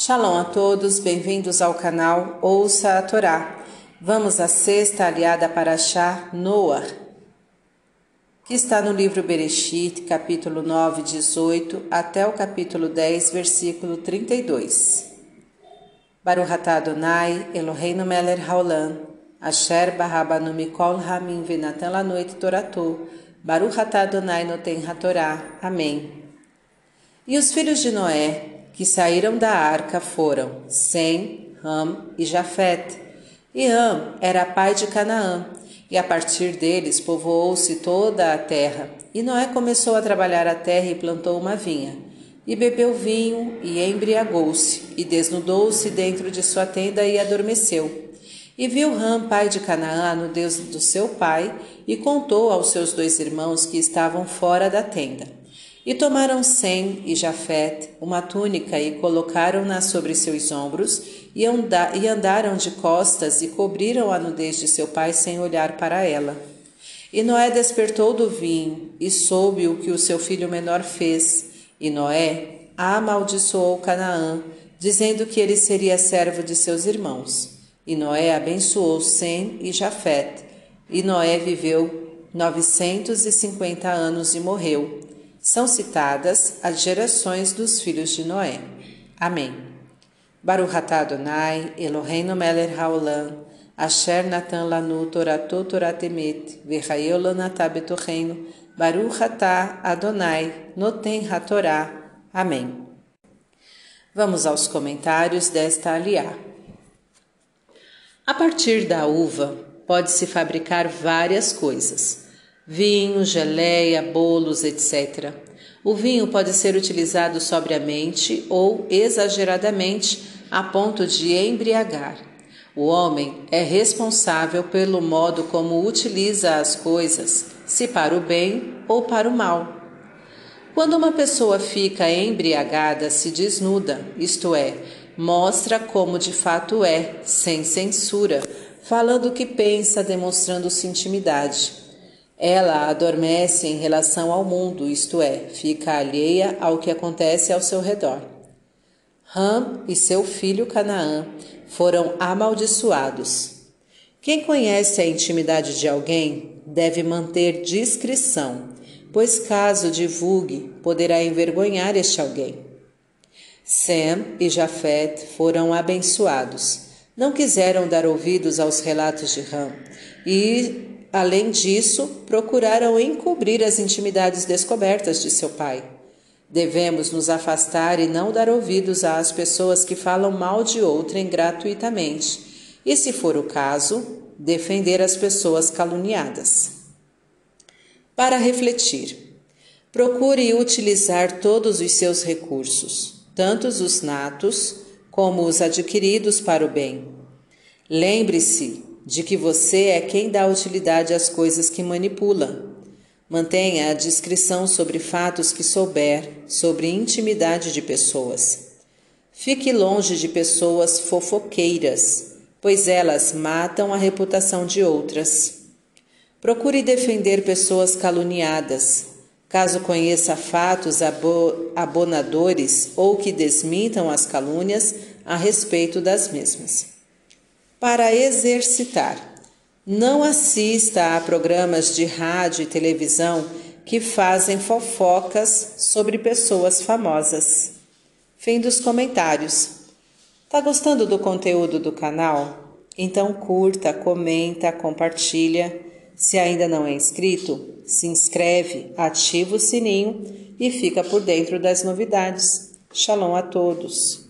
Shalom a todos, bem-vindos ao canal Ouça a Torá. Vamos à sexta aliada para achar Noah, que está no livro Bereshit, capítulo 9, 18, até o capítulo 10, versículo 32. Baruch atah Adonai, Eloheinu melech haolam, asher barabanu mikol hamim venatan lanoit toratu, Baruch atah Adonai noten hatorá. Amém. E os filhos de Noé, que saíram da arca foram Sem, Ram e Jafete. E Ram era pai de Canaã, e a partir deles povoou-se toda a terra. E Noé começou a trabalhar a terra e plantou uma vinha. E bebeu vinho e embriagou-se, e desnudou-se dentro de sua tenda e adormeceu. E viu Ram, pai de Canaã, no Deus do seu pai, e contou aos seus dois irmãos que estavam fora da tenda. E tomaram Sem e Jafet uma túnica e colocaram-na sobre seus ombros e, andaram de costas e cobriram a nudez de seu pai sem olhar para ela. E Noé despertou do vinho e soube o que o seu filho menor fez. E Noé amaldiçoou Canaã, dizendo que ele seria servo de seus irmãos. E Noé abençoou Sem e Jafet. E Noé viveu novecentos e cinquenta anos e morreu são citadas as gerações dos filhos de Noé. Amém. Baruch atah Adonai, Eloheinu melech haolam, asher natan lanu torato toratemet, v'chayeu lanatá betocheinu, Baruch atah Adonai, noten hatorá. Amém. Vamos aos comentários desta aliá. A partir da uva, pode-se fabricar várias coisas vinho, geleia, bolos, etc. O vinho pode ser utilizado sobriamente ou exageradamente a ponto de embriagar. O homem é responsável pelo modo como utiliza as coisas, se para o bem ou para o mal. Quando uma pessoa fica embriagada, se desnuda, isto é, mostra como de fato é, sem censura, falando o que pensa, demonstrando-se intimidade. Ela adormece em relação ao mundo, isto é, fica alheia ao que acontece ao seu redor. Ram e seu filho Canaã foram amaldiçoados. Quem conhece a intimidade de alguém deve manter discrição, pois caso divulgue, poderá envergonhar este alguém. Sem e Jafet foram abençoados. Não quiseram dar ouvidos aos relatos de Ram e além disso, procuraram encobrir as intimidades descobertas de seu pai. Devemos nos afastar e não dar ouvidos às pessoas que falam mal de outrem gratuitamente, e, se for o caso, defender as pessoas caluniadas. Para refletir, procure utilizar todos os seus recursos, tanto os natos como os adquiridos para o bem. Lembre-se de que você é quem dá utilidade às coisas que manipula. Mantenha a discrição sobre fatos que souber, sobre intimidade de pessoas. Fique longe de pessoas fofoqueiras, pois elas matam a reputação de outras. Procure defender pessoas caluniadas. Caso conheça fatos abonadores ou que desmintam as calúnias a respeito das mesmas para exercitar. Não assista a programas de rádio e televisão que fazem fofocas sobre pessoas famosas. Fim dos comentários. Tá gostando do conteúdo do canal? Então curta, comenta, compartilha. Se ainda não é inscrito, se inscreve, ativa o sininho e fica por dentro das novidades. Shalom a todos!